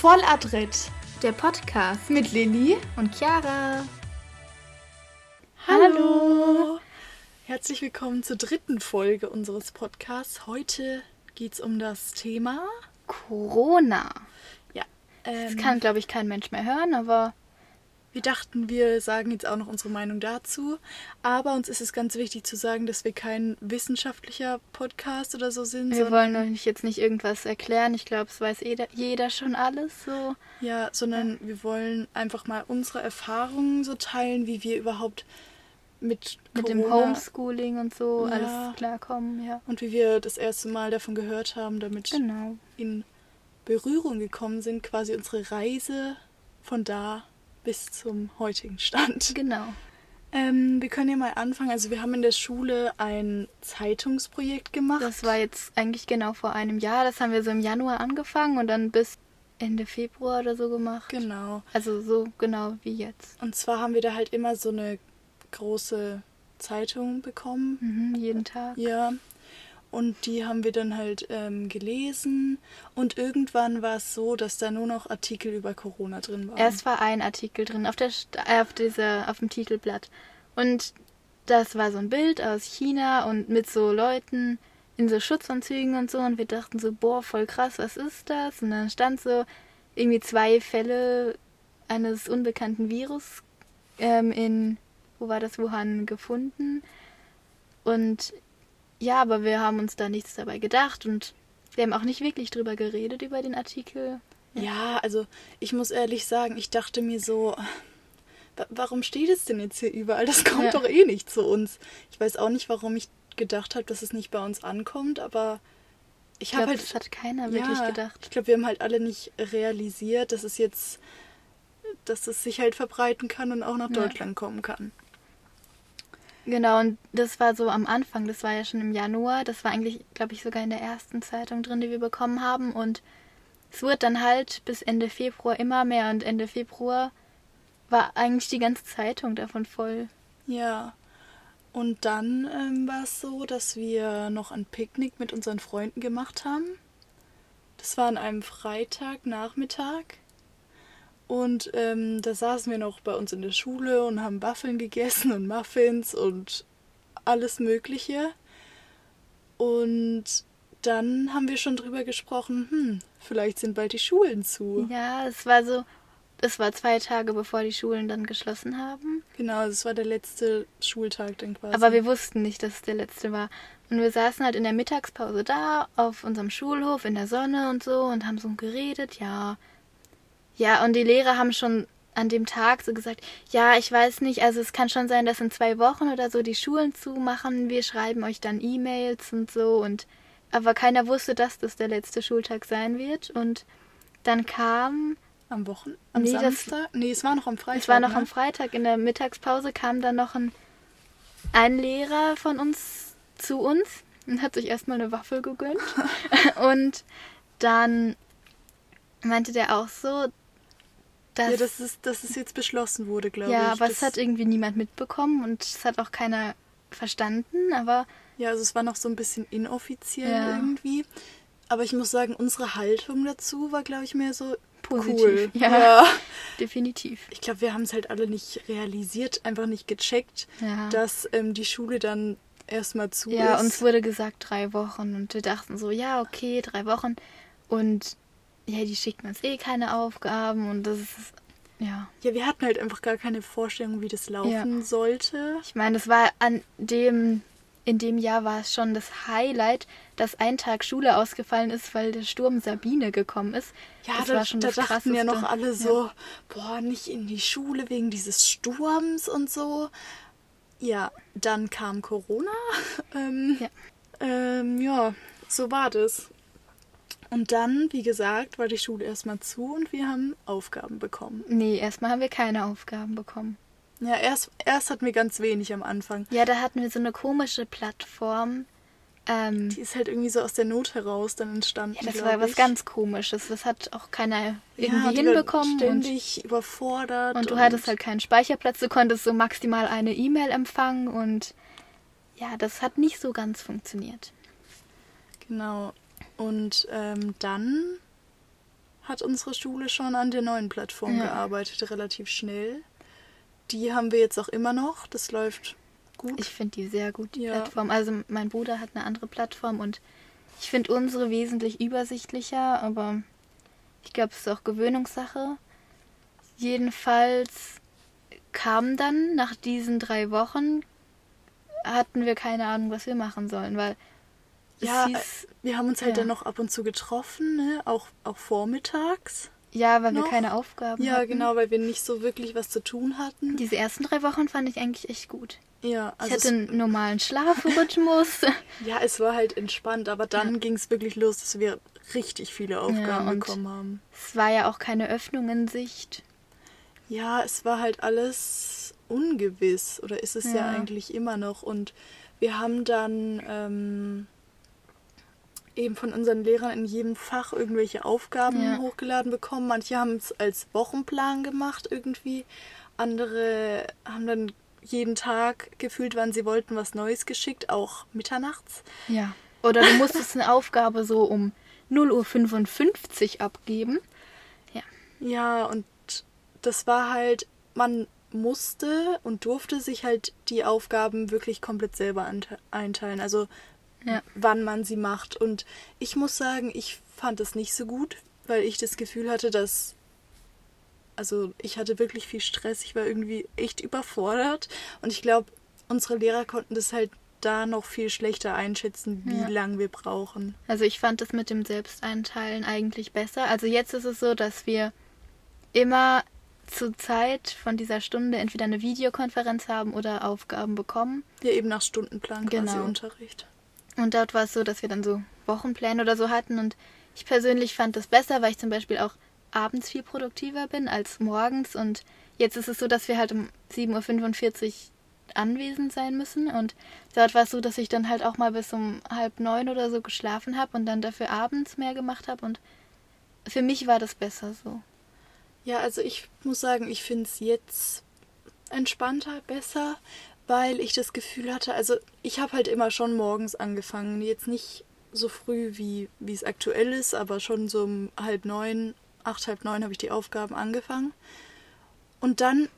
Volladrett Der Podcast mit Lilly. und Chiara. Hallo. Herzlich willkommen zur dritten Folge unseres Podcasts. Heute geht es um das Thema. Corona. Ja, Das ähm, kann, glaube ich, kein Mensch mehr hören, aber wir dachten, wir sagen jetzt auch noch unsere Meinung dazu. Aber uns ist es ganz wichtig zu sagen, dass wir kein wissenschaftlicher Podcast oder so sind. wir wollen euch jetzt nicht irgendwas erklären. Ich glaube, es weiß jeder, jeder schon alles so. Ja, sondern wir wollen einfach mal unsere Erfahrungen so teilen, wie wir überhaupt mit, Mit dem Homeschooling und so Ja. alles klarkommen, ja. und wie wir das erste Mal davon gehört haben, damit Genau. in Berührung gekommen sind, quasi unsere Reise von da bis zum heutigen Stand. Genau. Ähm, wir können ja mal anfangen. Also wir haben in der Schule ein Zeitungsprojekt gemacht. Das war jetzt eigentlich genau vor einem Jahr. Das haben wir so im Januar angefangen und dann bis Ende Februar oder so gemacht. genau. Also so genau wie jetzt. Und zwar haben wir da halt immer so eine große Zeitung bekommen. Mhm, jeden Tag. Ja. Und die haben wir dann halt ähm, gelesen. Und irgendwann war es so, dass da nur noch Artikel über Corona drin waren. Erst war ein Artikel drin auf der äh, auf dieser auf dem Titelblatt. Und das war so ein Bild aus China und mit so Leuten in so Schutzanzügen und so. Und wir dachten so boah voll krass was ist das? Und dann stand so irgendwie zwei Fälle eines unbekannten Virus ähm, in wo war das? Wuhan gefunden. Und ja aber wir haben uns da nichts dabei gedacht und wir haben auch nicht wirklich drüber geredet über den Artikel Ja, also ich muss ehrlich sagen, ich dachte mir so, wa- warum steht es denn jetzt hier überall? Das kommt Ja. doch eh nicht zu uns. Ich weiß auch nicht, warum ich gedacht habe, dass es nicht bei uns ankommt, aber ich ich habe glaube halt das hat keiner wirklich ja, gedacht Ich glaube, wir haben halt alle nicht realisiert, dass es jetzt, dass es sich halt verbreiten kann und auch nach Ja. Deutschland kommen kann. Genau, und das war so am Anfang, das war ja schon im Januar, das war eigentlich, glaube ich, sogar in der ersten Zeitung drin, die wir bekommen haben. Und es wurde dann halt bis Ende Februar immer mehr und Ende Februar war eigentlich die ganze Zeitung davon voll. Ja. Und dann ähm, war es so, dass wir noch ein Picknick mit unseren Freunden gemacht haben. Das war an einem Freitagnachmittag. Und ähm, da saßen wir noch bei uns in der Schule und haben Waffeln gegessen und Muffins und alles Mögliche. Und dann haben wir schon drüber gesprochen, hm, vielleicht sind bald die Schulen zu. Ja, es war so, es war zwei Tage bevor die Schulen dann geschlossen haben. Genau, das war der letzte Schultag dann quasi. Aber wir wussten nicht, dass es der letzte war. Und wir saßen halt in der Mittagspause da, auf unserem Schulhof, in der Sonne und so und haben so geredet, ja. Ja, und die Lehrer haben schon an dem Tag so gesagt, ja, ich weiß nicht, also es kann schon sein, dass in zwei Wochen oder so die Schulen zumachen, wir schreiben euch dann E-Mails und so und aber keiner wusste, dass das der letzte Schultag sein wird und dann kam, Am Wochen? Am Nee, das- Samstag? nee, es war noch am Freitag. es war noch ne? am Freitag, in der Mittagspause kam dann noch ein, ein Lehrer von uns zu uns und hat sich erstmal eine Waffel gegönnt. und dann meinte der auch so, dass. Ja, dass es, dass es jetzt beschlossen wurde, glaube ja, ich. aber das, es hat irgendwie niemand mitbekommen und es hat auch keiner verstanden, aber ja, also es war noch so ein bisschen inoffiziell Ja. irgendwie. Aber ich muss sagen, unsere Haltung dazu war, glaube ich, mehr so Positiv, cool. ja. definitiv. Ich glaube, wir haben es halt alle nicht realisiert, einfach nicht gecheckt, Ja. dass ähm, die Schule dann erstmal zu Ja, ist. uns wurde gesagt drei Wochen und wir dachten so, ja, okay, drei Wochen. Und ja, die schicken uns eh keine Aufgaben und das ist, ja. ja, wir hatten halt einfach gar keine Vorstellung, wie das laufen sollte. Ich meine, das war an dem, in dem Jahr war es schon das Highlight, dass ein Tag Schule ausgefallen ist, weil der Sturm Sabine gekommen ist. Ja, das da, war schon da das dachten ja Krasseste. noch alle so, boah, nicht in die Schule wegen dieses Sturms und so. Ja, dann kam Corona. ähm, Ja. Ähm, ja, so war das. Und dann, wie gesagt, war die Schule erstmal zu und wir haben Aufgaben bekommen. Nee, erstmal haben wir keine Aufgaben bekommen. Ja, erst, erst hatten wir ganz wenig am Anfang. Ja, da hatten wir so eine komische Plattform. Ähm, Die ist halt irgendwie so aus der Not heraus dann entstanden. ja, das war was ich. ganz Komisches. Das hat auch keiner irgendwie ja, hinbekommen. Und, Ständig überfordert. und du hattest halt keinen Speicherplatz. Du konntest so maximal eine E-Mail empfangen. Und ja, das hat nicht so ganz funktioniert. Genau. Und ähm, dann hat unsere Schule schon an der neuen Plattform Ja. gearbeitet, relativ schnell. Die haben wir jetzt auch immer noch. Das läuft gut. Ich finde die sehr gut, die Ja. Plattform. Also mein Bruder hat eine andere Plattform und ich finde unsere wesentlich übersichtlicher, aber ich glaube, es ist auch Gewöhnungssache. Jedenfalls kam dann nach diesen drei Wochen, hatten wir keine Ahnung, was wir machen sollen, weil ja, hieß, wir haben uns halt ja. dann noch ab und zu getroffen, ne? auch, auch vormittags. ja, weil noch? wir keine Aufgaben Ja, hatten. genau, weil wir nicht so wirklich was zu tun hatten. Diese ersten drei Wochen fand ich eigentlich echt gut. ja, Ich also hatte es, einen normalen Schlafrhythmus. ja, es war halt entspannt, aber dann Ja. ging es wirklich los, dass wir richtig viele Aufgaben und- bekommen haben. es war ja auch keine Öffnung in Sicht. Ja, es war halt alles ungewiss oder ist es ja, Ja. eigentlich immer noch. Und wir haben dann ähm, eben von unseren Lehrern in jedem Fach irgendwelche Aufgaben Ja. hochgeladen bekommen. Manche haben es als Wochenplan gemacht irgendwie. Andere haben dann jeden Tag gefühlt, wann sie wollten, was Neues geschickt, auch mitternachts. Ja. Oder du musstest eine Aufgabe so um 0.55 Uhr abgeben. Ja. Ja, und das war halt, man musste und durfte sich halt die Aufgaben wirklich komplett selber einteilen. Also Ja. wann man sie macht. Und ich muss sagen, ich fand es nicht so gut, weil ich das Gefühl hatte, dass. Also ich hatte wirklich viel Stress, ich war irgendwie echt überfordert. Und ich glaube, unsere Lehrer konnten das halt da noch viel schlechter einschätzen, wie Ja. lang wir brauchen. Also ich fand das mit dem Selbsteinteilen eigentlich besser. Also jetzt ist es so, dass wir immer zur Zeit von dieser Stunde entweder eine Videokonferenz haben oder Aufgaben bekommen. Ja, eben nach Stundenplan quasi Genau. Unterricht. Und dort war es so, dass wir dann so Wochenpläne oder so hatten. Und ich persönlich fand das besser, weil ich zum Beispiel auch abends viel produktiver bin als morgens. Und jetzt ist es so, dass wir halt um 7.45 Uhr anwesend sein müssen. Und dort war es so, dass ich dann halt auch mal bis um halb neun oder so geschlafen habe und dann dafür abends mehr gemacht habe. Und für mich war das besser so. Ja, also ich muss sagen, ich finde es jetzt entspannter, besser, weil ich das Gefühl hatte, also ich habe halt immer schon morgens angefangen, jetzt nicht so früh, wie, wie es aktuell ist, aber schon so um halb neun, acht, halb neun habe ich die Aufgaben angefangen. Und dann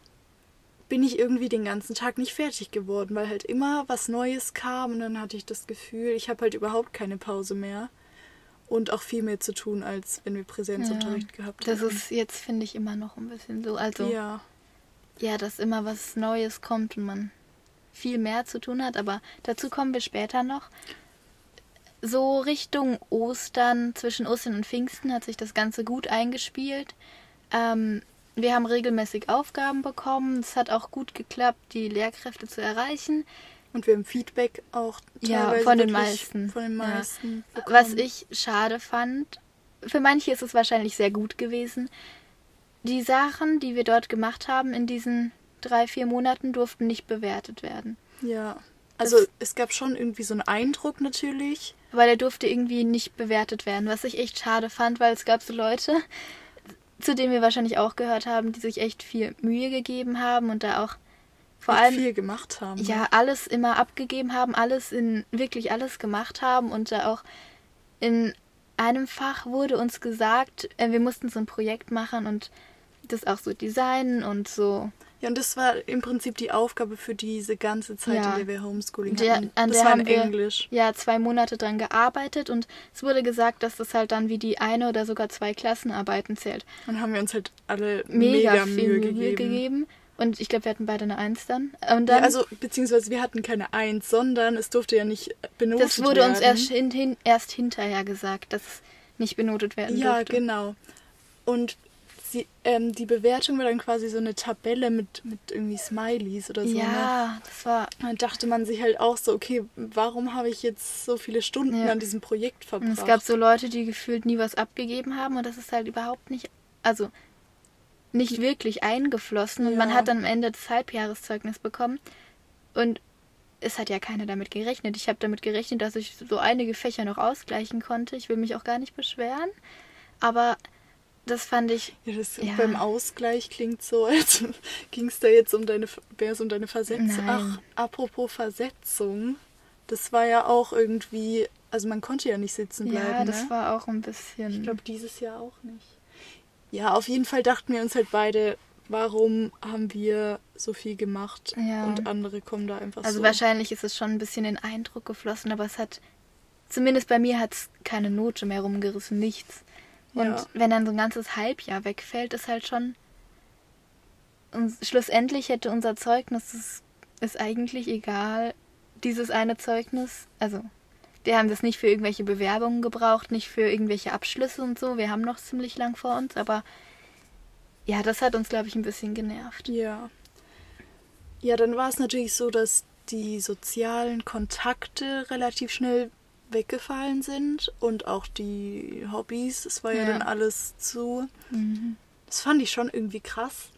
bin ich irgendwie den ganzen Tag nicht fertig geworden, weil halt immer was Neues kam und dann hatte ich das Gefühl, ich habe halt überhaupt keine Pause mehr und auch viel mehr zu tun, als wenn wir Präsenzunterricht gehabt Das hätten. ist jetzt, finde ich, immer noch ein bisschen so. Also, ja. ja. dass immer was Neues kommt und man viel mehr zu tun hat. Aber dazu kommen wir später noch. So Richtung Ostern, zwischen Ostern und Pfingsten hat sich das Ganze gut eingespielt. Ähm, wir haben regelmäßig Aufgaben bekommen. Es hat auch gut geklappt, die Lehrkräfte zu erreichen. Und wir haben Feedback auch Ja, von den meisten. Von den Ja. meisten. Was bekommen. ich schade fand, für manche ist es wahrscheinlich sehr gut gewesen. Die Sachen, die wir dort gemacht haben in diesen drei, vier Monaten, durften nicht bewertet werden. Ja. Also es gab schon irgendwie so einen Eindruck natürlich. Weil er durfte irgendwie nicht bewertet werden, was ich echt schade fand, weil es gab so Leute, zu denen wir wahrscheinlich auch gehört haben, die sich echt viel Mühe gegeben haben und da auch vor allem viel gemacht haben. ja alles immer abgegeben haben, alles in wirklich alles gemacht haben und da auch in einem Fach wurde uns gesagt, äh, wir mussten so ein Projekt machen und das auch so designen und so. Ja, und das war im Prinzip die Aufgabe für diese ganze Zeit, Ja. in der wir Homeschooling Der, hatten. an das der war haben in wir Englisch. ja zwei Monate dran gearbeitet und es wurde gesagt, dass das halt dann wie die eine oder sogar zwei Klassenarbeiten zählt. Dann haben wir uns halt alle Mega, mega, viel Mühe gegeben. gegeben. Und ich glaube, wir hatten beide eine Eins dann. Und Ja, dann also, beziehungsweise wir hatten keine Eins, sondern es durfte ja nicht benotet das wurde werden. uns erst, hin, hin, erst hinterher gesagt, dass es nicht benotet werden Ja, durfte. genau. Und sie, ähm, die Bewertung war dann quasi so eine Tabelle mit, mit irgendwie Smileys oder so. Ne? Ja, das war Dann dachte man sich halt auch so, okay, warum habe ich jetzt so viele Stunden Ja. an diesem Projekt Und verbracht? es gab so Leute, die gefühlt nie was abgegeben haben und das ist halt überhaupt nicht, also nicht wirklich eingeflossen und man Ja. hat dann am Ende das Halbjahreszeugnis bekommen und es hat ja keiner damit gerechnet. Ich habe damit gerechnet, dass ich so einige Fächer noch ausgleichen konnte. Ich will mich auch gar nicht beschweren, aber das fand ich ja, das Ja. beim Ausgleich klingt so, als ging es da jetzt um deine, wäre es um deine Versetzung. Ach, apropos Versetzung, das war ja auch irgendwie, also man konnte ja nicht sitzen bleiben. ja, das ne? war auch ein bisschen Ich glaube, dieses Jahr auch nicht. Ja, auf jeden Fall dachten wir uns halt beide, warum haben wir so viel gemacht Ja. und andere kommen da einfach Also so. wahrscheinlich ist es schon ein bisschen in Eindruck geflossen, aber es hat, zumindest bei mir hat es keine Note mehr rumgerissen, nichts. Und Ja. wenn dann so ein ganzes Halbjahr wegfällt, ist halt schon. Und schlussendlich hätte unser Zeugnis, es ist eigentlich egal, dieses eine Zeugnis, also wir haben das nicht für irgendwelche Bewerbungen gebraucht, nicht für irgendwelche Abschlüsse und so, wir haben noch ziemlich lang vor uns, aber ja, das hat uns, glaube ich, ein bisschen genervt. Ja. Ja, dann war es natürlich so, dass die sozialen Kontakte relativ schnell weggefallen sind und auch die Hobbys. Es war ja, Ja. dann alles zu. Mhm. Das fand ich schon irgendwie krass.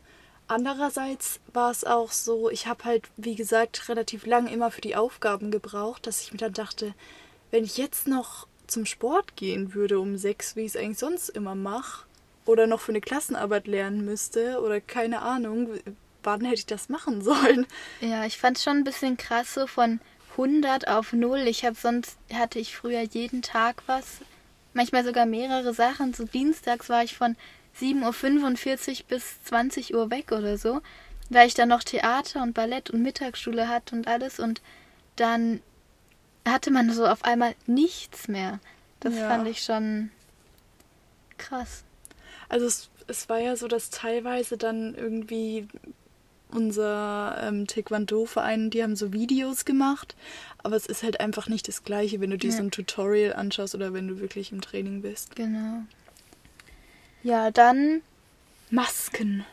Andererseits war es auch so, ich habe halt, wie gesagt, relativ lang immer für die Aufgaben gebraucht, dass ich mir dann dachte, wenn ich jetzt noch zum Sport gehen würde um sechs, wie ich es eigentlich sonst immer mache, oder noch für eine Klassenarbeit lernen müsste, oder keine Ahnung, wann hätte ich das machen sollen? Ja, ich fand schon ein bisschen krass so von 100 auf 0. Ich habe sonst hatte ich früher jeden Tag was, manchmal sogar mehrere Sachen. So dienstags war ich von 7.45 Uhr bis 20 Uhr weg oder so, weil ich dann noch Theater und Ballett und Mittagsschule hatte und alles und dann hatte man so auf einmal nichts mehr. Das Ja. fand ich schon krass. Also es, es war ja so, dass teilweise dann irgendwie unser ähm, Taekwondo-Verein, die haben so Videos gemacht, aber es ist halt einfach nicht das gleiche, wenn du dir Ja. so ein Tutorial anschaust oder wenn du wirklich im Training bist. Genau. Ja, dann Masken.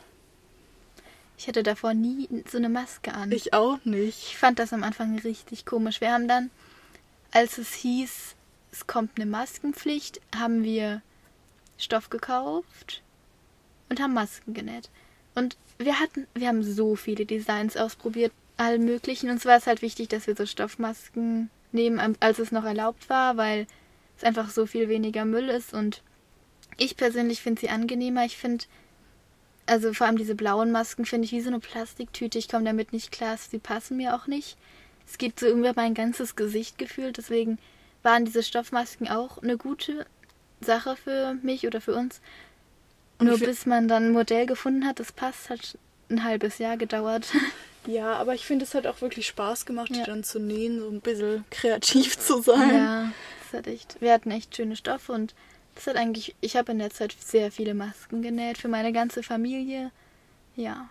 ich hatte davor nie so eine Maske an. Ich auch nicht. Ich fand das am Anfang richtig komisch. Wir haben dann, als es hieß, es kommt eine Maskenpflicht, haben wir Stoff gekauft und haben Masken genäht. Und wir hatten, wir haben so viele Designs ausprobiert, alle möglichen. Uns war es halt wichtig, dass wir so Stoffmasken nehmen, als es noch erlaubt war, weil es einfach so viel weniger Müll ist. Und ich persönlich finde sie angenehmer. Ich finde, also vor allem diese blauen Masken finde ich wie so eine Plastiktüte. Ich komme damit nicht klar. Sie passen mir auch nicht. Es geht so über mein ganzes Gesicht gefühlt. Deswegen waren diese Stoffmasken auch eine gute Sache für mich oder für uns. Und Nur bis man dann ein Modell gefunden hat, das passt, hat ein halbes Jahr gedauert. Ja, aber ich finde, es hat auch wirklich Spaß gemacht, die Ja. dann zu nähen, so ein bisschen kreativ zu sein. Ja, das hat echt. Wir hatten echt schöne Stoffe und das hat eigentlich. Ich habe in der Zeit sehr viele Masken genäht für meine ganze Familie. Ja.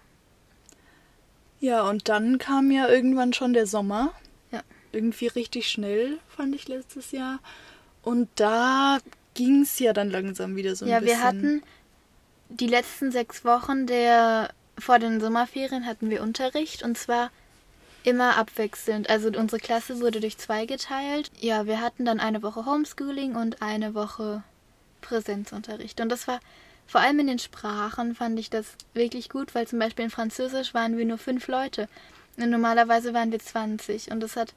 Ja, und dann kam ja irgendwann schon der Sommer. Ja. Irgendwie richtig schnell, fand ich letztes Jahr. Und da ging es ja dann langsam wieder so ein ja, bisschen. wir hatten die letzten sechs Wochen der vor den Sommerferien hatten wir Unterricht und zwar immer abwechselnd. Also unsere Klasse wurde durch zwei geteilt. Ja, wir hatten dann eine Woche Homeschooling und eine Woche Präsenzunterricht. Und das war vor allem in den Sprachen fand ich das wirklich gut, weil zum Beispiel in Französisch waren wir nur fünf Leute. Und normalerweise waren wir 20. Und das hat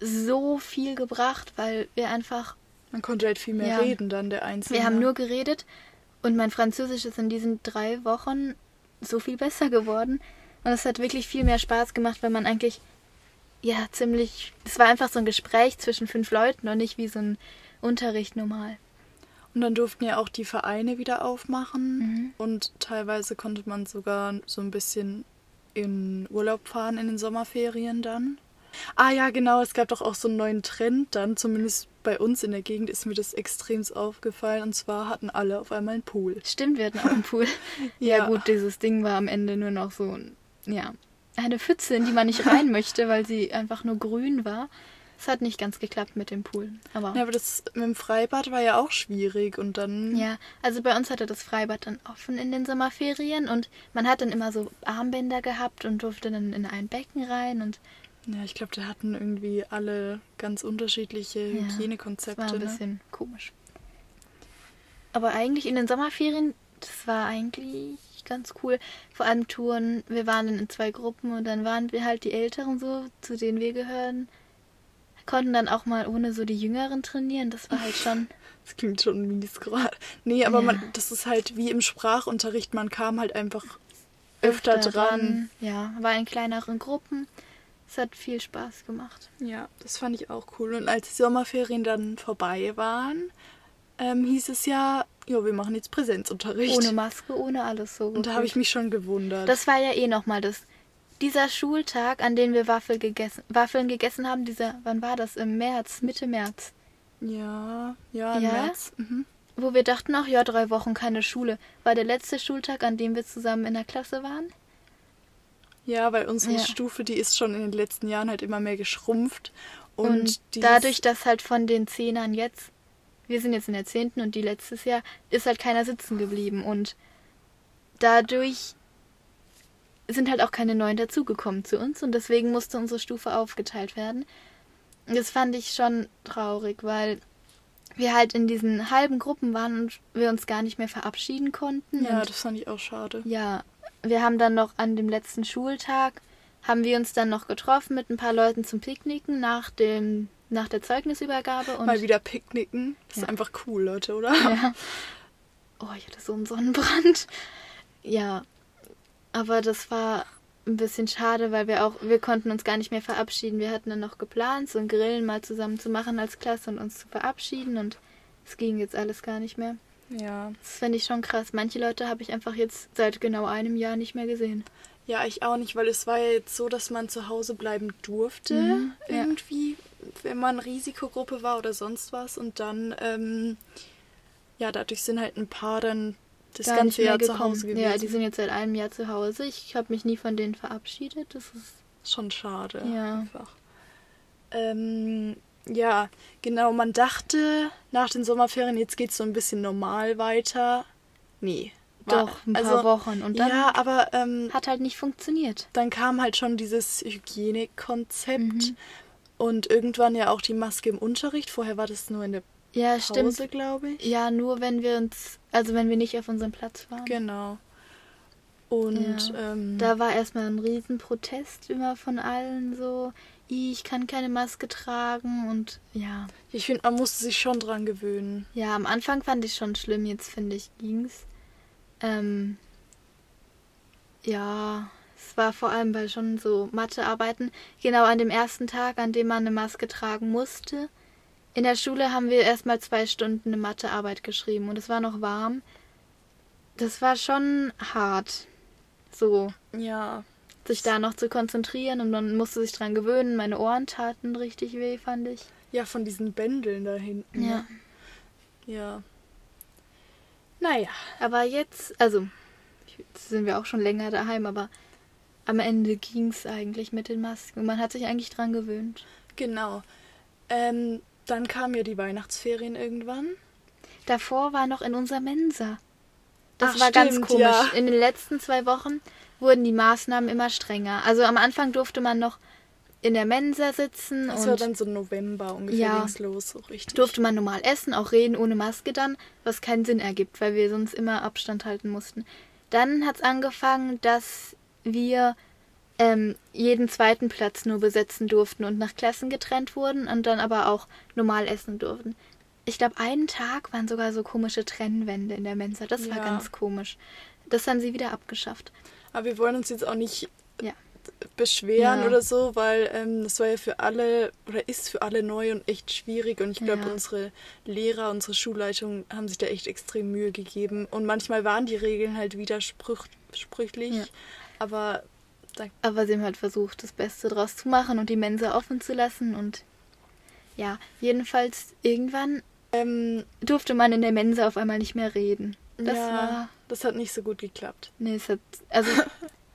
so viel gebracht, weil wir einfach Man konnte halt viel mehr Ja. reden dann, der Einzelne. wir haben nur geredet und mein Französisch ist in diesen drei Wochen so viel besser geworden. Und es hat wirklich viel mehr Spaß gemacht, weil man eigentlich, ja, ziemlich. Es war einfach so ein Gespräch zwischen fünf Leuten und nicht wie so ein Unterricht normal. Und dann durften ja auch die Vereine wieder aufmachen. Mhm. Und teilweise konnte man sogar so ein bisschen in Urlaub fahren in den Sommerferien dann. Ah ja, genau, es gab doch auch so einen neuen Trend dann, zumindest bei uns in der Gegend ist mir das extremst aufgefallen. Und zwar hatten alle auf einmal einen Pool. Stimmt, wir hatten auch einen Pool. ja. Ja. gut, dieses Ding war am Ende nur noch so, ein- ja, eine Pfütze, in die man nicht rein möchte, weil sie einfach nur grün war. Es hat nicht ganz geklappt mit dem Pool. Aber Ja, aber das mit dem Freibad war ja auch schwierig und dann. Ja, also bei uns hatte das Freibad dann offen in den Sommerferien und man hat dann immer so Armbänder gehabt und durfte dann in ein Becken rein und Ja, ich glaube, da hatten irgendwie alle ganz unterschiedliche Ja, das Hygienekonzepte. war ein ne? bisschen komisch. Aber eigentlich in den Sommerferien, das war eigentlich ganz cool. Vor allem Touren, wir waren dann in zwei Gruppen und dann waren wir halt die Älteren so, zu denen wir gehören. Konnten dann auch mal ohne so die Jüngeren trainieren. Das war halt schon. Das klingt schon mies gerade. Nee, aber Ja. man, das ist halt wie im Sprachunterricht, man kam halt einfach öfter, dran. Ja, war in kleineren Gruppen. Es hat viel Spaß gemacht. Ja, das fand ich auch cool. Und als die Sommerferien dann vorbei waren, ähm, hieß es ja, ja, wir machen jetzt Präsenzunterricht. Ohne Maske, ohne alles so. Und da habe ich mich schon gewundert. Das war ja eh nochmal das. Dieser Schultag, an dem wir Waffel gegessen, Waffeln gegessen haben, dieser, wann war das? Im März, Mitte März. ja, ja, im Ja? März. Mhm. Wo wir dachten, ach ja, drei Wochen keine Schule. War der letzte Schultag, an dem wir zusammen in der Klasse waren? Ja, weil unsere Ja. Stufe, die ist schon in den letzten Jahren halt immer mehr geschrumpft. Und, Und, dadurch, dass halt von den Zehnern jetzt, wir sind jetzt in der zehnten und die letztes Jahr, ist halt keiner sitzen geblieben. Und dadurch sind halt auch keine neuen dazugekommen zu uns und deswegen musste unsere Stufe aufgeteilt werden. Und Das fand ich schon traurig, weil wir halt in diesen halben Gruppen waren und wir uns gar nicht mehr verabschieden konnten. Ja, das fand ich auch schade. ja, wir haben dann noch an dem letzten Schultag, haben wir uns dann noch getroffen mit ein paar Leuten zum Picknicken nach dem nach der Zeugnisübergabe und Mal wieder picknicken. Das Ja. ist einfach cool, Leute, oder? ja. Oh, ich hatte so einen Sonnenbrand. Ja, aber das war ein bisschen schade, weil wir auch wir konnten uns gar nicht mehr verabschieden. Wir hatten dann noch geplant, so ein Grillen mal zusammen zu machen als Klasse und uns zu verabschieden und es ging jetzt alles gar nicht mehr. Ja. Das finde ich schon krass. Manche Leute habe ich einfach jetzt seit genau einem Jahr nicht mehr gesehen. Ja, ich auch nicht, weil es war ja jetzt so, dass man zu Hause bleiben durfte, Mhm, ja. irgendwie, wenn man Risikogruppe war oder sonst was. Und dann, ähm, ja, dadurch sind halt ein paar dann das gar ganze Jahr zu gekommen. Hause gewesen. Ja, die sind jetzt seit einem Jahr zu Hause. Ich habe mich nie von denen verabschiedet. Das ist Schon schade. Ja. Einfach. Ähm, ja, genau. Man dachte nach den Sommerferien, jetzt geht's so ein bisschen normal weiter. Nee. war- doch ein paar also, Wochen und dann ja, aber ähm, hat halt nicht funktioniert. dann kam halt schon dieses Hygienekonzept Mhm. und irgendwann ja auch die Maske im Unterricht. Vorher war das nur in der Ja, Pause, glaube ich. Ja, nur wenn wir uns, also wenn wir nicht auf unserem Platz waren. Genau. Und Ja. ähm, Da war erstmal ein Riesenprotest immer von allen so, "Ih, ich kann keine Maske tragen und ja. ich finde, man musste sich schon dran gewöhnen. Ja, am Anfang fand ich schon schlimm, jetzt finde ich ging's. Ähm, ja, es war vor allem bei schon so Mathearbeiten, genau an dem ersten Tag, an dem man eine Maske tragen musste. In der Schule haben wir erstmal zwei Stunden eine Mathearbeit geschrieben und es war noch warm. Das war schon hart, so Ja. Sich da noch zu konzentrieren und man musste sich dran gewöhnen. Meine Ohren taten richtig weh, fand ich. Ja, von diesen Bändeln da hinten. Ja. ne? Ja. Naja. Aber jetzt, also, jetzt sind wir auch schon länger daheim, aber am Ende ging es eigentlich mit den Masken. Und man hat sich eigentlich dran gewöhnt. Genau. Ähm, dann kamen ja die Weihnachtsferien irgendwann. Davor war noch in unserer Mensa. Das Ach, war ganz stimmt, komisch. ja. In den letzten zwei Wochen wurden die Maßnahmen immer strenger. Also am Anfang durfte man noch in der Mensa sitzen Das war und dann so November ungefähr Ja. los, so richtig. durfte man normal essen, auch reden ohne Maske dann, was keinen Sinn ergibt, weil wir sonst immer Abstand halten mussten. Dann hat es angefangen, dass wir ähm, jeden zweiten Platz nur besetzen durften und nach Klassen getrennt wurden und dann aber auch normal essen durften. Ich glaube, einen Tag waren sogar so komische Trennwände in der Mensa. Das war Ja. ganz komisch. Das haben sie wieder abgeschafft. Aber wir wollen uns jetzt auch nicht Ja. beschweren Ja. oder so, weil ähm, das war ja für alle oder ist für alle neu und echt schwierig. Und ich glaube, Ja. unsere Lehrer, unsere Schulleitung haben sich da echt extrem Mühe gegeben. Und manchmal waren die Regeln halt widersprüchlich. Aber Aber sie haben halt versucht, das Beste draus zu machen und die Mensa offen zu lassen. Und ja, jedenfalls irgendwann ähm, durfte man in der Mensa auf einmal nicht mehr reden. Das ja, war. Das hat nicht so gut geklappt. Nee, es hat. Also.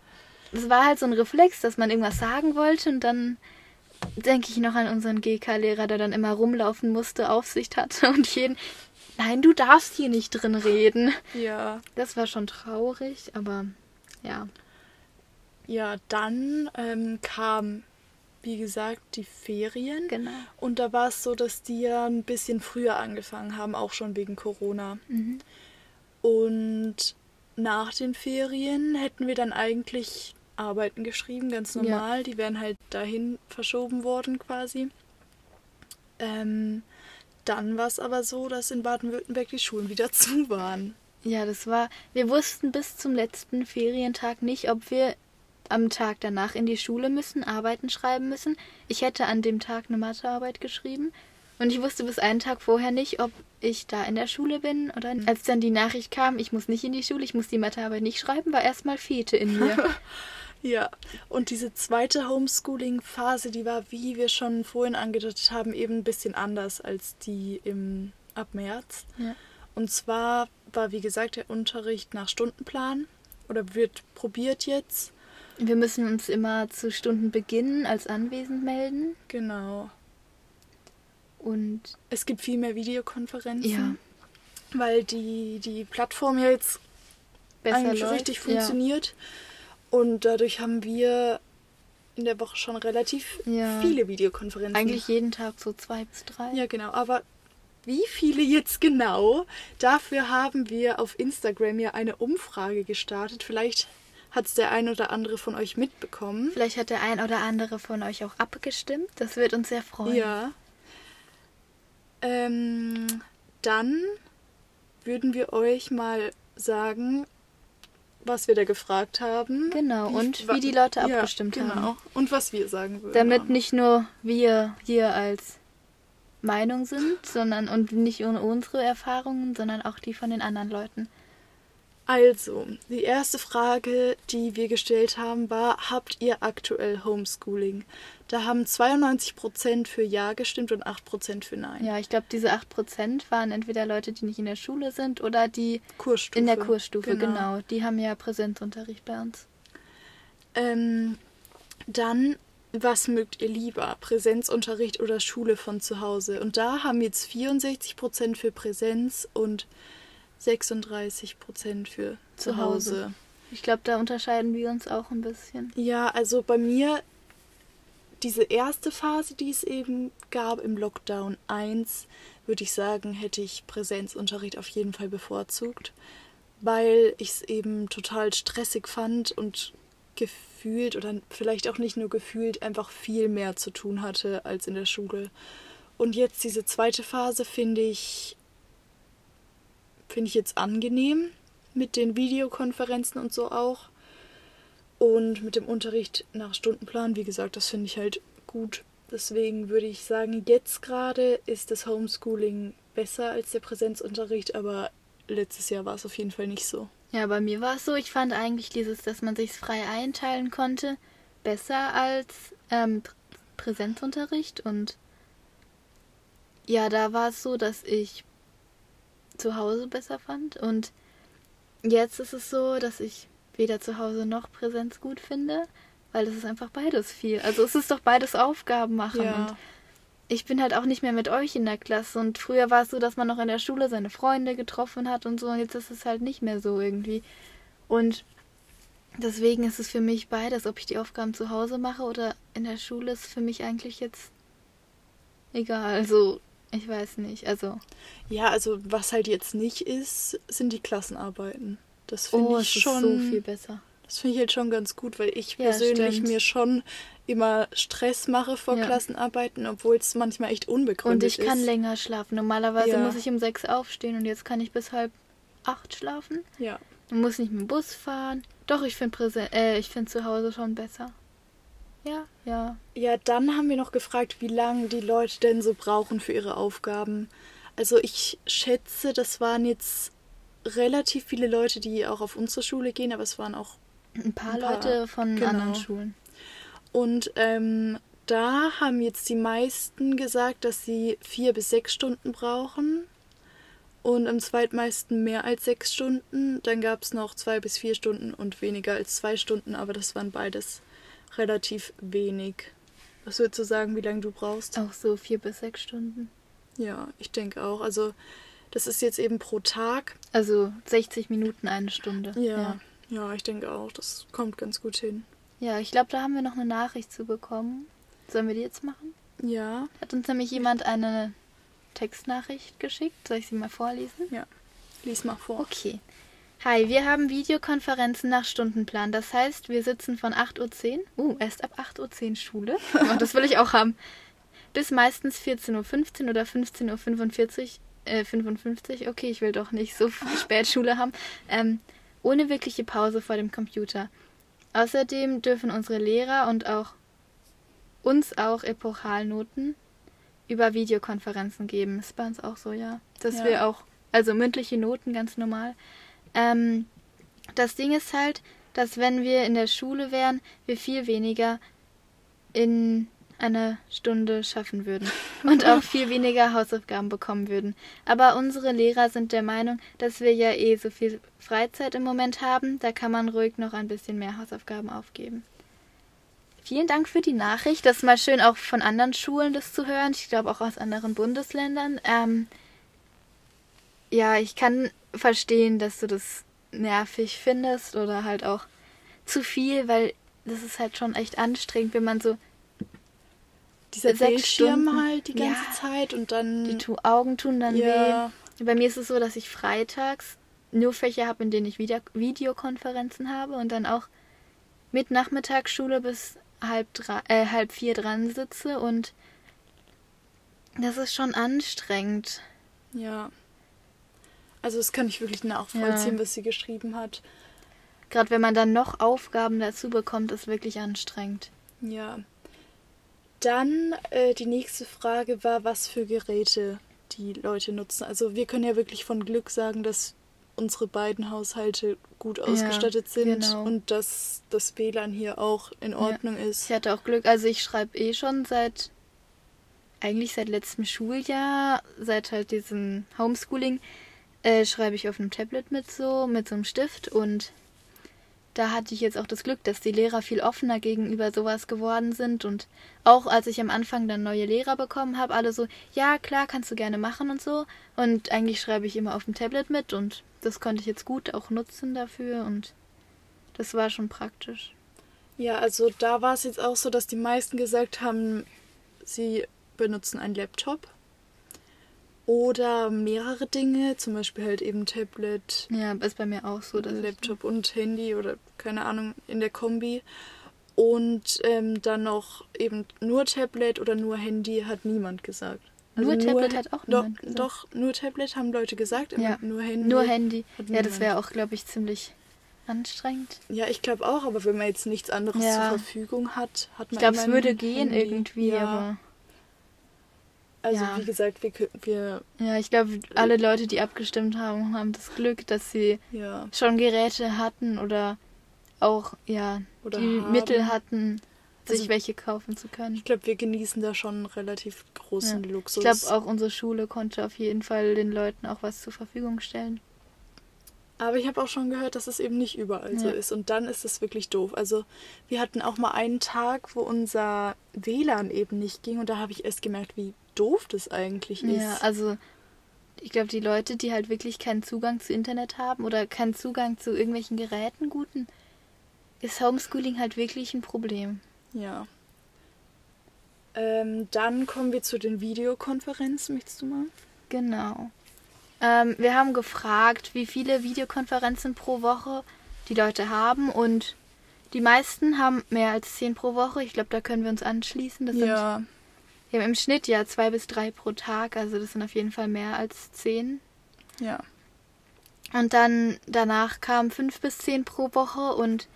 es war halt so ein Reflex, dass man irgendwas sagen wollte und dann denke ich noch an unseren GK-Lehrer, der dann immer rumlaufen musste, Aufsicht hatte und jeden. Nein, du darfst hier nicht drin reden. Ja. Das war schon traurig, aber ja. Ja, dann ähm, kam, wie gesagt, die Ferien. Genau. Und da war es so, dass die ja ein bisschen früher angefangen haben, auch schon wegen Corona. Mhm. Und nach den Ferien hätten wir dann eigentlich Arbeiten geschrieben, ganz Ja. normal. Die wären halt dahin verschoben worden quasi. Ähm, dann war es aber so, dass in Baden-Württemberg die Schulen wieder zu waren. Ja, das war. Wir wussten bis zum letzten Ferientag nicht, ob wir am Tag danach in die Schule müssen, Arbeiten schreiben müssen. Ich hätte an dem Tag eine Mathearbeit geschrieben Und ich wusste bis einen Tag vorher nicht, ob ich da in der Schule bin oder nicht. Als dann die Nachricht kam, ich muss nicht in die Schule, ich muss die Mathearbeit nicht schreiben, war erstmal Fete in mir. Ja, und diese zweite Homeschooling-Phase, die war, wie wir schon vorhin angedeutet haben, eben ein bisschen anders als die im, ab März. Ja. Und zwar war, wie gesagt, der Unterricht nach Stundenplan oder wird probiert jetzt. Wir müssen uns immer zu Stundenbeginn als anwesend melden. Genau. Und Es gibt viel mehr Videokonferenzen, ja, weil die, die Plattform ja jetzt besser eigentlich läuft. richtig funktioniert. Und dadurch haben wir in der Woche schon relativ Ja. viele Videokonferenzen. Ja. Eigentlich jeden Tag so zwei bis drei. Ja, genau. Aber wie viele jetzt genau? Dafür haben wir auf Instagram ja eine Umfrage gestartet. Vielleicht hat es der ein oder andere von euch mitbekommen. Vielleicht hat der ein oder andere von euch auch abgestimmt. Das wird uns sehr freuen. Ja. Ähm, dann würden wir euch mal sagen, was wir da gefragt haben. Genau, und wie die Leute ja, abgestimmt genau. haben. Und was wir sagen würden. Damit nicht nur wir hier als Meinung sind, sondern und nicht nur unsere Erfahrungen, sondern auch die von den anderen Leuten. Also, die erste Frage, die wir gestellt haben, war, habt ihr aktuell Homeschooling? Da haben 92% für Ja gestimmt und 8% für Nein. Ja, ich glaube, diese 8% waren entweder Leute, die nicht in der Schule sind oder die Kursstufe. in der Kursstufe, genau. Die haben ja Präsenzunterricht bei uns. Ähm, dann, was mögt ihr lieber? Präsenzunterricht oder Schule von zu Hause? Und da haben jetzt 64% für Präsenz und 36% für zu Zu Hause. Hause. Ich glaube, da unterscheiden wir uns auch ein bisschen. Ja, also bei mir diese erste Phase, die es eben gab im Lockdown 1, würde ich sagen, hätte ich Präsenzunterricht auf jeden Fall bevorzugt, weil ich es eben total stressig fand und gefühlt oder vielleicht auch nicht nur gefühlt einfach viel mehr zu tun hatte als in der Schule. Und jetzt diese zweite Phase finde ich finde ich jetzt angenehm mit den Videokonferenzen und so auch. Und mit dem Unterricht nach Stundenplan, wie gesagt, das finde ich halt gut. Deswegen würde ich sagen, jetzt gerade ist das Homeschooling besser als der Präsenzunterricht, aber letztes Jahr war es auf jeden Fall nicht so. Ja, bei mir war es so, ich fand eigentlich dieses, dass man sich frei einteilen konnte, besser als ähm, Pr- Präsenzunterricht. Und ja, da war es so, dass ich zu Hause besser fand. Und jetzt ist es so, dass ich weder zu Hause noch Präsenz gut finde, weil es ist einfach beides viel. Also es ist doch beides Aufgaben machen. Und ich bin halt auch nicht mehr mit euch in der Klasse. Und früher war es so, dass man noch in der Schule seine Freunde getroffen hat und so. Und jetzt ist es halt nicht mehr so irgendwie. Und deswegen ist es für mich beides, ob ich die Aufgaben zu Hause mache oder in der Schule, ist für mich eigentlich jetzt egal. Also, ich weiß nicht. Also, Ja, also was halt jetzt nicht ist, sind die Klassenarbeiten. Das finde oh, ich ist schon. so viel besser. Das finde ich halt schon ganz gut, weil ich Ja, persönlich stimmt. mir schon immer Stress mache vor Ja. Klassenarbeiten, obwohl es manchmal echt Und unbegründet ich kann ist. länger schlafen. Normalerweise Ja. muss ich um sechs aufstehen und jetzt kann ich bis halb acht schlafen. Ja. Man muss nicht mit dem Bus fahren. Doch, ich finde Präsen äh, ich finde zu Hause schon besser. Ja, ja. Ja, dann haben wir noch gefragt, wie lange die Leute denn so brauchen für ihre Aufgaben. Also ich schätze, das waren jetzt relativ viele Leute, die auch auf unsere Schule gehen, aber es waren auch Ein paar, Ein paar, Leute von genau. anderen Schulen. Und ähm, da haben jetzt die meisten gesagt, dass sie vier bis sechs Stunden brauchen. Und am zweitmeisten mehr als sechs Stunden. Dann gab es noch zwei bis vier Stunden und weniger als zwei Stunden, aber das waren beides relativ wenig. Was würdest du sagen, wie lange du brauchst? Auch so vier bis sechs Stunden. Ja, ich denke auch. Also das ist jetzt eben pro Tag. Also 60 Minuten, eine Stunde. Ja, ja, ich denke auch. Das kommt ganz gut hin. Ja, ich glaube, da haben wir noch eine Nachricht zu bekommen. Sollen wir die jetzt machen? Ja, Hat uns nämlich jemand eine Textnachricht geschickt. Soll ich sie mal vorlesen? lies mal vor. Okay. Hi, wir haben Videokonferenzen nach Stundenplan. Das heißt, wir sitzen von 8.10 Uhr, uh, erst ab 8.10 Uhr Schule, oh, das will ich auch haben, bis meistens 14.15 Uhr oder 15.45 Uhr, äh, 55, okay, ich will doch nicht so spät Schule haben, ähm, ohne wirkliche Pause vor dem Computer. Außerdem dürfen unsere Lehrer und auch uns auch Epochalnoten über Videokonferenzen geben. Ist bei uns auch so, ja. Dass Ja. wir auch, also mündliche Noten ganz normal. Ähm, das Ding ist halt, dass wenn wir in der Schule wären, wir viel weniger in einer Stunde schaffen würden und auch viel weniger Hausaufgaben bekommen würden. Aber unsere Lehrer sind der Meinung, dass wir ja eh so viel Freizeit im Moment haben, da kann man ruhig noch ein bisschen mehr Hausaufgaben aufgeben. Vielen Dank für die Nachricht. Das ist mal schön auch von anderen Schulen das zu hören. Ich glaube auch aus anderen Bundesländern. Ähm, ja, ich kann verstehen, dass du das nervig findest oder halt auch zu viel, weil das ist halt schon echt anstrengend, wenn man so Dieser Sechs Bildschirm Stunden. halt die ganze Ja. Zeit und dann. die tu Augen tun dann ja, weh. Bei mir ist es so, dass ich freitags nur Fächer habe, in denen ich Video Videokonferenzen habe und dann auch mit Nachmittagsschule bis halb, drei, äh, halb vier dran sitze und das ist schon anstrengend. ja. Also das kann ich wirklich nachvollziehen, Ja. was sie geschrieben hat. Gerade wenn man dann noch Aufgaben dazu bekommt, ist wirklich anstrengend. Ja. Dann äh, die nächste Frage war, was für Geräte die Leute nutzen. Also wir können ja wirklich von Glück sagen, dass unsere beiden Haushalte gut ausgestattet sind genau. und dass das WLAN hier auch in Ordnung ist. Ich hatte auch Glück, also ich schreibe eh schon seit eigentlich seit letztem Schuljahr, seit halt diesem Homeschooling, äh, schreibe ich auf einem Tablet mit so, mit so einem Stift und da hatte ich jetzt auch das Glück, dass die Lehrer viel offener gegenüber sowas geworden sind. Und auch als ich am Anfang dann neue Lehrer bekommen habe, alle so, ja klar, kannst du gerne machen und so. Und eigentlich schreibe ich immer auf dem Tablet mit und das konnte ich jetzt gut auch nutzen dafür. Und das war schon praktisch. Ja, also da war es jetzt auch so, dass die meisten gesagt haben, sie benutzen einen Laptop oder mehrere Dinge, zum Beispiel halt eben Tablet, Ja, ist bei mir auch so, Laptop und Handy oder keine Ahnung in der Kombi. Und ähm, dann noch eben nur Tablet oder nur Handy hat niemand gesagt. Also Nur Tablet hat auch doch, niemand gesagt. Doch, nur Tablet haben Leute gesagt, Ja, nur Handy. Nur Handy. Ja, das wäre auch, glaube ich, ziemlich anstrengend. Ja, ich glaube auch, aber wenn man jetzt nichts anderes Ja. zur Verfügung hat, hat man Ich glaube, es würde gehen Handy. irgendwie, ja. aber Also ja. wie gesagt, wir, wir ja, ich glaube, alle Leute, die abgestimmt haben, haben das Glück, dass sie ja schon Geräte hatten oder auch, ja, Oder die haben. Mittel hatten, sich Also- welche kaufen zu können. ich glaube, wir genießen da schon einen relativ großen Ja. Luxus. Ich glaube, auch unsere Schule konnte auf jeden Fall den Leuten auch was zur Verfügung stellen. Aber ich habe auch schon gehört, dass es eben nicht überall so Ja. ist. Und dann ist es wirklich doof. Also wir hatten auch mal einen Tag, wo unser WLAN eben nicht ging. Und da habe ich erst gemerkt, wie doof das eigentlich ist. Ja, also ich glaube, die Leute, die halt wirklich keinen Zugang zu Internet haben oder keinen Zugang zu irgendwelchen Geräten guten, ist Homeschooling halt wirklich ein Problem. Ja. Ähm, dann kommen wir zu den Videokonferenzen. Möchtest du mal? Genau. Ähm, wir haben gefragt, wie viele Videokonferenzen pro Woche die Leute haben und die meisten haben mehr als zehn pro Woche. Ich glaube, da können wir uns anschließen. Das sind, ja. Wir haben im Schnitt ja zwei bis drei pro Tag, also das sind auf jeden Fall mehr als zehn. Ja. Und dann danach kamen fünf bis zehn pro Woche und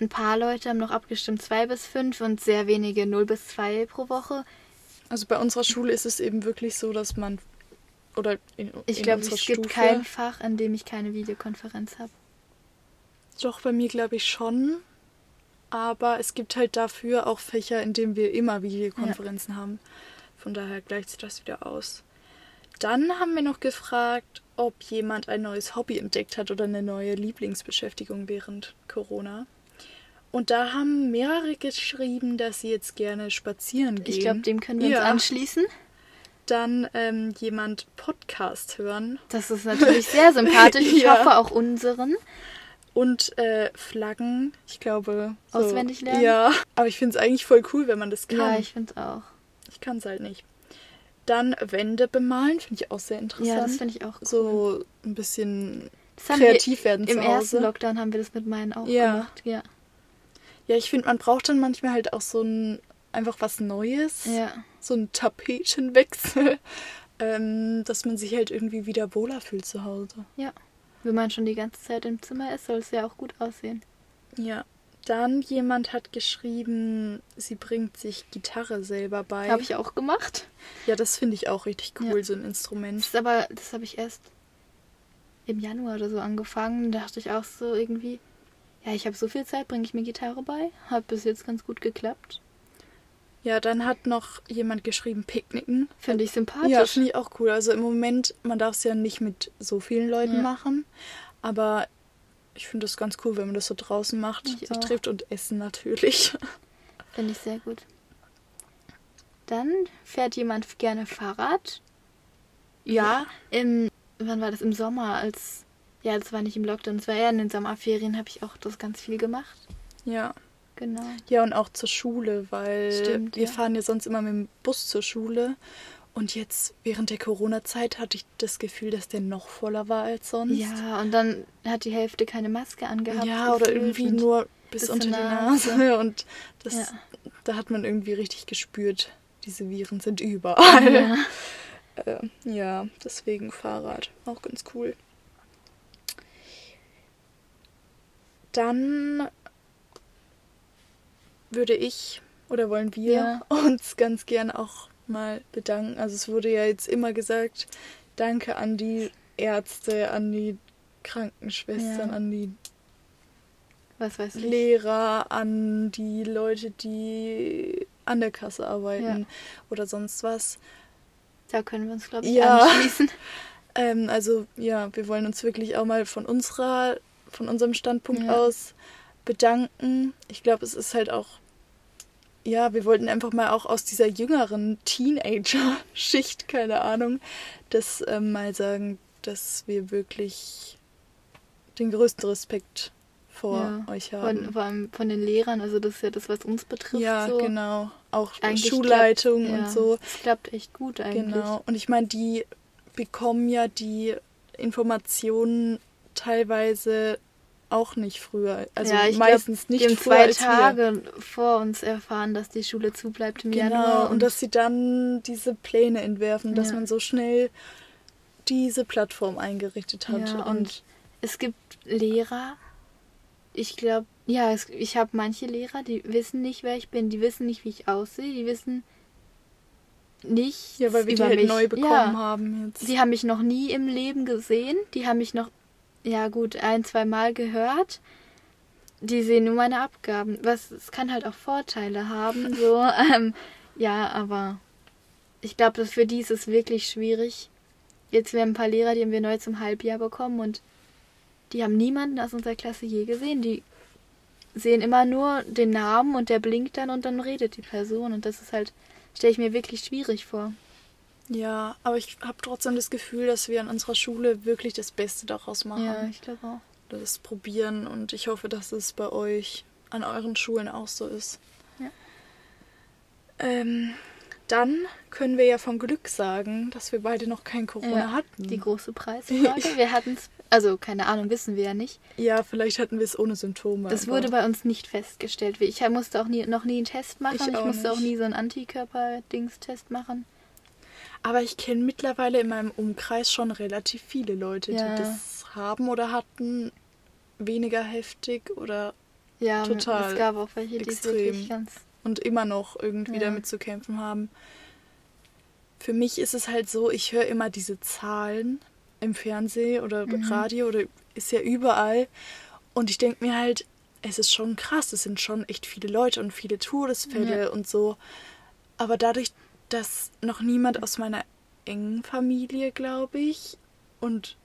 ein paar Leute haben noch abgestimmt zwei bis fünf und sehr wenige null bis zwei pro Woche. Also bei unserer Schule ist es eben wirklich so, dass man oder in, Ich in glaube, es gibt Stufe- kein Fach, an dem ich keine Videokonferenz habe. Doch bei mir glaube ich schon. Aber es gibt halt dafür auch Fächer, in denen wir immer Videokonferenzen haben. Von daher gleicht sich das wieder aus. Dann haben wir noch gefragt, ob jemand ein neues Hobby entdeckt hat oder eine neue Lieblingsbeschäftigung während Corona. Und da haben mehrere geschrieben, dass sie jetzt gerne spazieren gehen. Ich glaube, dem können wir Ja. uns anschließen. Dann ähm, jemand Podcast hören Das ist natürlich sehr sympathisch. Ich Ja. hoffe auch unseren. Und äh, Flaggen. Ich glaube. So, Auswendig lernen? Ja. Aber ich finde es eigentlich voll cool, wenn man das kann. Ja, ich finde es auch. Ich kann es halt nicht. Dann Wände bemalen, finde ich auch sehr interessant. Ja, das finde ich auch cool. So ein bisschen kreativ werden wir, Im zu Hause. ersten Lockdown haben wir das mit meinen auch Ja. gemacht. Ja. Ja, ich finde, man braucht dann manchmal halt auch so ein einfach was Neues. Ja. So ein Tapetenwechsel. ähm, dass man sich halt irgendwie wieder wohler fühlt zu Hause. Ja. Wenn man schon die ganze Zeit im Zimmer ist, soll es ja auch gut aussehen. Ja. Dann jemand hat geschrieben, sie bringt sich Gitarre selber bei. Habe ich auch gemacht. Ja, das finde ich auch richtig cool, Ja. so ein Instrument. Das ist aber, das habe ich erst im Januar oder so angefangen. Da dachte ich auch so irgendwie, ja, ich habe so viel Zeit, bringe ich mir Gitarre bei. Hat bis jetzt ganz gut geklappt. Ja, dann hat noch jemand geschrieben, Picknicken. Finde ich sympathisch. Ja, finde ich auch cool. Also im Moment, man darf es ja nicht mit so vielen Leuten Ja. machen, aber ich finde das ganz cool, wenn man das so draußen macht, Ich sich auch. trifft und essen natürlich. Finde ich sehr gut. Dann fährt jemand gerne Fahrrad. Ja, Im, wann war das? Im Sommer, als. Ja, das war nicht im Lockdown, das war eher in den Sommerferien, habe ich auch das ganz viel gemacht. ja. Genau. Ja, und auch zur Schule, weil Stimmt, wir ja. fahren ja sonst immer mit dem Bus zur Schule. Und jetzt während der Corona-Zeit hatte ich das Gefühl, dass der noch voller war als sonst. Ja, und dann hat die Hälfte keine Maske angehabt. ja oder irgendwie nur bis, bis unter die Nase. Nase. Und das, Ja. da hat man irgendwie richtig gespürt, diese Viren sind überall. Ja. Äh, ja, deswegen Fahrrad. Auch ganz cool. Dann würde ich oder wollen wir Ja. uns ganz gern auch mal bedanken. Also es wurde ja jetzt immer gesagt, danke an die Ärzte, an die Krankenschwestern, Ja. an die. Lehrer, an die Leute, die an der Kasse arbeiten Ja. oder sonst was. Da können wir uns, glaube ich, Ja. anschließen. Ähm, also ja, wir wollen uns wirklich auch mal von unserer, von unserem Standpunkt aus bedanken. Ich glaube, es ist halt auch, ja, wir wollten einfach mal auch aus dieser jüngeren Teenager-Schicht, keine Ahnung, das ähm, mal sagen, dass wir wirklich den größten Respekt vor Ja, euch haben. Von, vor allem von den Lehrern, also das ist ja das, was uns betrifft. ja, so. genau. Auch Eigentlich Schulleitung klappt- und ja, so. Es klappt echt gut eigentlich. Genau. Und ich meine, die bekommen ja die Informationen teilweise auch nicht früher. Also ja, meistens glaub, nicht die früher zwei als wir. Tage vor uns erfahren, dass die Schule zubleibt im Genau. Januar. Und dass sie dann diese Pläne entwerfen, dass Ja. man so schnell diese Plattform eingerichtet hat. Ja, und, und es gibt Lehrer, ich glaube, ja, es, ich habe manche Lehrer, die wissen nicht, wer ich bin, die wissen nicht, wie ich aussehe, die wissen nicht ja, weil wir die halt mich. neu bekommen ja. haben jetzt. Sie haben mich noch nie im Leben gesehen. Die haben mich noch, ja gut, ein, zwei Mal gehört. Die sehen nur meine Abgaben. Was, es kann halt auch Vorteile haben, so. ähm, ja, aber ich glaube, für die ist es wirklich schwierig. Jetzt, wir haben ein paar Lehrer, die haben wir neu zum Halbjahr bekommen und die haben niemanden aus unserer Klasse je gesehen. Die sehen immer nur den Namen und der blinkt dann und dann redet die Person. Und das ist halt, stelle ich mir wirklich schwierig vor. Ja, aber ich habe trotzdem das Gefühl, dass wir an unserer Schule wirklich das Beste daraus machen. Ja, ich glaube auch. das probieren und ich hoffe, dass es bei euch an euren Schulen auch so ist. Ja. Ähm, dann können wir ja vom Glück sagen, dass wir beide noch kein Corona Ja, hatten. Die große Preisfrage. Wir hatten es, also keine Ahnung, wissen wir ja nicht. ja, vielleicht hatten wir es ohne Symptome. Das wurde bei uns nicht festgestellt. Ich musste auch nie, noch nie einen Test machen. Ich Ich, auch musste auch nicht. nie so einen Antikörper-Dings-Test machen. Aber ich kenne mittlerweile in meinem Umkreis schon relativ viele Leute, Ja. die das haben oder hatten. Weniger heftig oder Ja, Total es gab auch welche, die es extrem. wirklich ganz. und immer noch irgendwie Ja. damit zu kämpfen haben. Für mich ist es halt so, ich höre immer diese Zahlen im Fernsehen oder Mhm. Radio oder ist ja überall und ich denke mir halt, es ist schon krass, es sind schon echt viele Leute und viele Todesfälle Ja. und so. Aber dadurch, dass noch niemand aus meiner engen Familie, glaube ich, und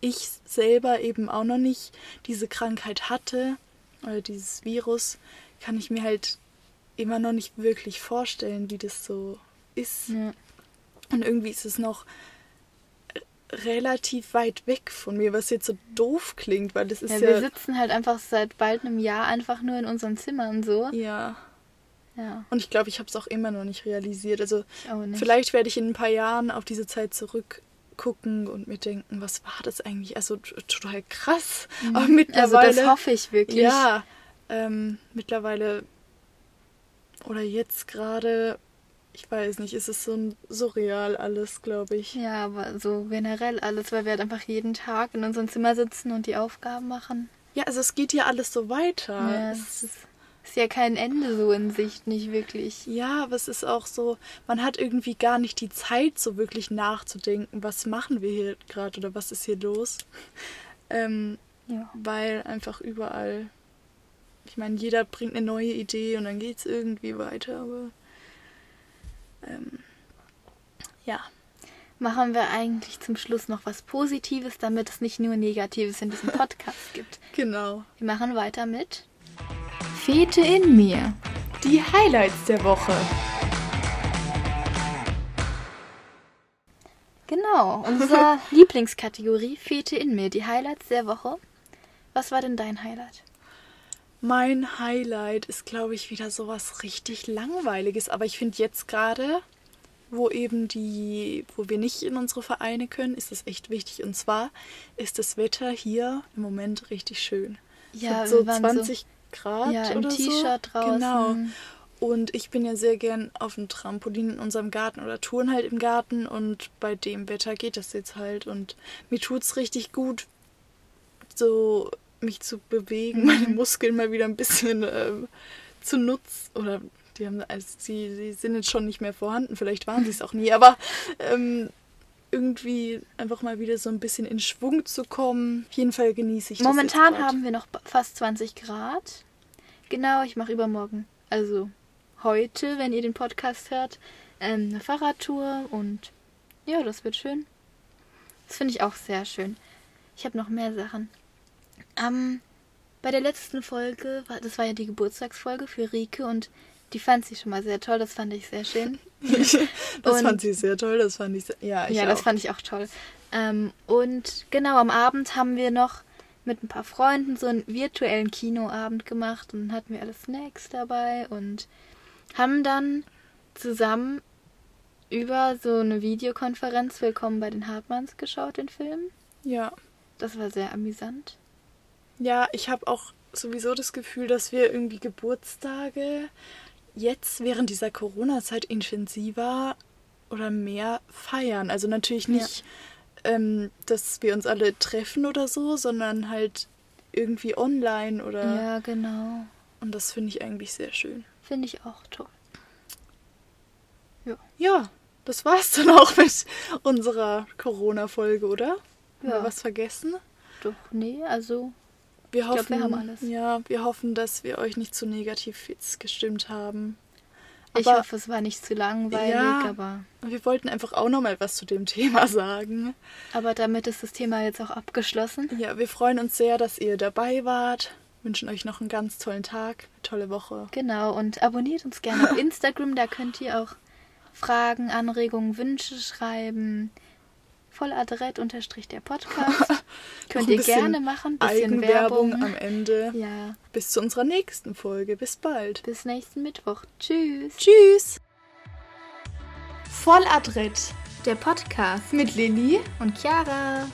ich selber eben auch noch nicht diese Krankheit hatte oder dieses Virus, kann ich mir halt immer noch nicht wirklich vorstellen, wie das so ist. Ja. Und irgendwie ist es noch relativ weit weg von mir, was jetzt so doof klingt, weil das ist ja, ja. wir sitzen halt einfach seit bald einem Jahr einfach nur in unseren Zimmern so. ja. Ja, Und ich glaube, ich habe es auch immer noch nicht realisiert. Also nicht. vielleicht werde ich in ein paar Jahren auf diese Zeit zurückgucken und mir denken, was war das eigentlich? Also total krass. Aber Also mittlerweile. das hoffe ich wirklich. Ja, ähm, mittlerweile oder jetzt gerade, ich weiß nicht, ist es so surreal alles, glaube ich. Ja, aber so generell alles, weil wir halt einfach jeden Tag in unserem Zimmer sitzen und die Aufgaben machen. Ja, also es geht ja alles so weiter. Ja, es ist, ist ja kein Ende so in Sicht, nicht wirklich. Ja, aber es ist auch so, man hat irgendwie gar nicht die Zeit, so wirklich nachzudenken, was machen wir hier gerade oder was ist hier los. Ähm, Ja. weil einfach überall, ich meine, jeder bringt eine neue Idee und dann geht es irgendwie weiter, aber ähm, ja. Machen wir eigentlich zum Schluss noch was Positives, damit es nicht nur Negatives in diesem Podcast gibt. Genau. Wir machen weiter mit Fete in mir. Die Highlights der Woche. Genau, unsere Lieblingskategorie Fete in mir, die Highlights der Woche. Was war denn dein Highlight? Mein Highlight ist, glaube ich, wieder sowas richtig Langweiliges. Aber ich finde jetzt gerade, wo eben die, wo wir nicht in unsere Vereine können, ist das echt wichtig. Und zwar ist das Wetter hier im Moment richtig schön. Ja, so wir waren so- 20 Grad Ja, im oder T-Shirt so. draußen. Genau. Und ich bin ja sehr gern auf dem Trampolin in unserem Garten oder touren halt im Garten und bei dem Wetter geht das jetzt halt und mir tut's richtig gut, so mich zu bewegen, Mhm. meine Muskeln mal wieder ein bisschen ähm, zu nutzen oder die haben also die, die sind jetzt schon nicht mehr vorhanden, vielleicht waren sie es auch nie, aber ähm, irgendwie einfach mal wieder so ein bisschen in Schwung zu kommen. Auf jeden Fall genieße ich Momentan das grad. haben wir noch fast 20 Grad. Genau, ich mache übermorgen, also heute, wenn ihr den Podcast hört, ähm, eine Fahrradtour und ja, das wird schön. Das finde ich auch sehr schön. Ich habe noch mehr Sachen. Ähm, bei der letzten Folge, war- das war ja die Geburtstagsfolge für Rike und die fand sie schon mal sehr toll, das fand ich sehr schön. das Und- fand sie sehr toll, das fand ich sehr, ja, ich ja, das auch. fand ich auch toll. Ähm, und genau, am Abend haben wir noch mit ein paar Freunden so einen virtuellen Kinoabend gemacht und hatten wir alle Snacks dabei und haben dann zusammen über so eine Videokonferenz Willkommen bei den Hartmanns geschaut, den Film. ja. Das war sehr amüsant. Ja, ich habe auch sowieso das Gefühl, dass wir irgendwie Geburtstage jetzt während dieser Corona-Zeit intensiver oder mehr feiern. Also natürlich nicht, ähm, dass wir uns alle treffen oder so, sondern halt irgendwie online oder. Ja, genau. Und das finde ich eigentlich sehr schön. Finde ich auch toll. Ja, das war's dann auch mit unserer Corona-Folge, oder? Haben Ja. wir was vergessen? Doch, nee, also Wir glaub, hoffen, wir haben alles. ja, wir hoffen, dass wir euch nicht zu negativ jetzt gestimmt haben. Ich Aber- hoffe, es war nicht zu langweilig, Ja. aber, Wir wollten einfach auch noch mal was zu dem Thema sagen. aber damit ist das Thema jetzt auch abgeschlossen. Ja, wir freuen uns sehr, dass ihr dabei wart. Wünschen euch noch einen ganz tollen Tag, eine tolle Woche. Genau, und abonniert uns gerne auf Instagram, da könnt ihr auch Fragen, Anregungen, Wünsche schreiben. Volladrett unterstrich der Podcast. Könnt ihr gerne machen, bisschen Eigenwerbung Werbung. am Ende. Ja, Bis zu unserer nächsten Folge. Bis bald. bis nächsten Mittwoch. Tschüss. Tschüss. Volladrett Der Podcast mit Lilly und Chiara.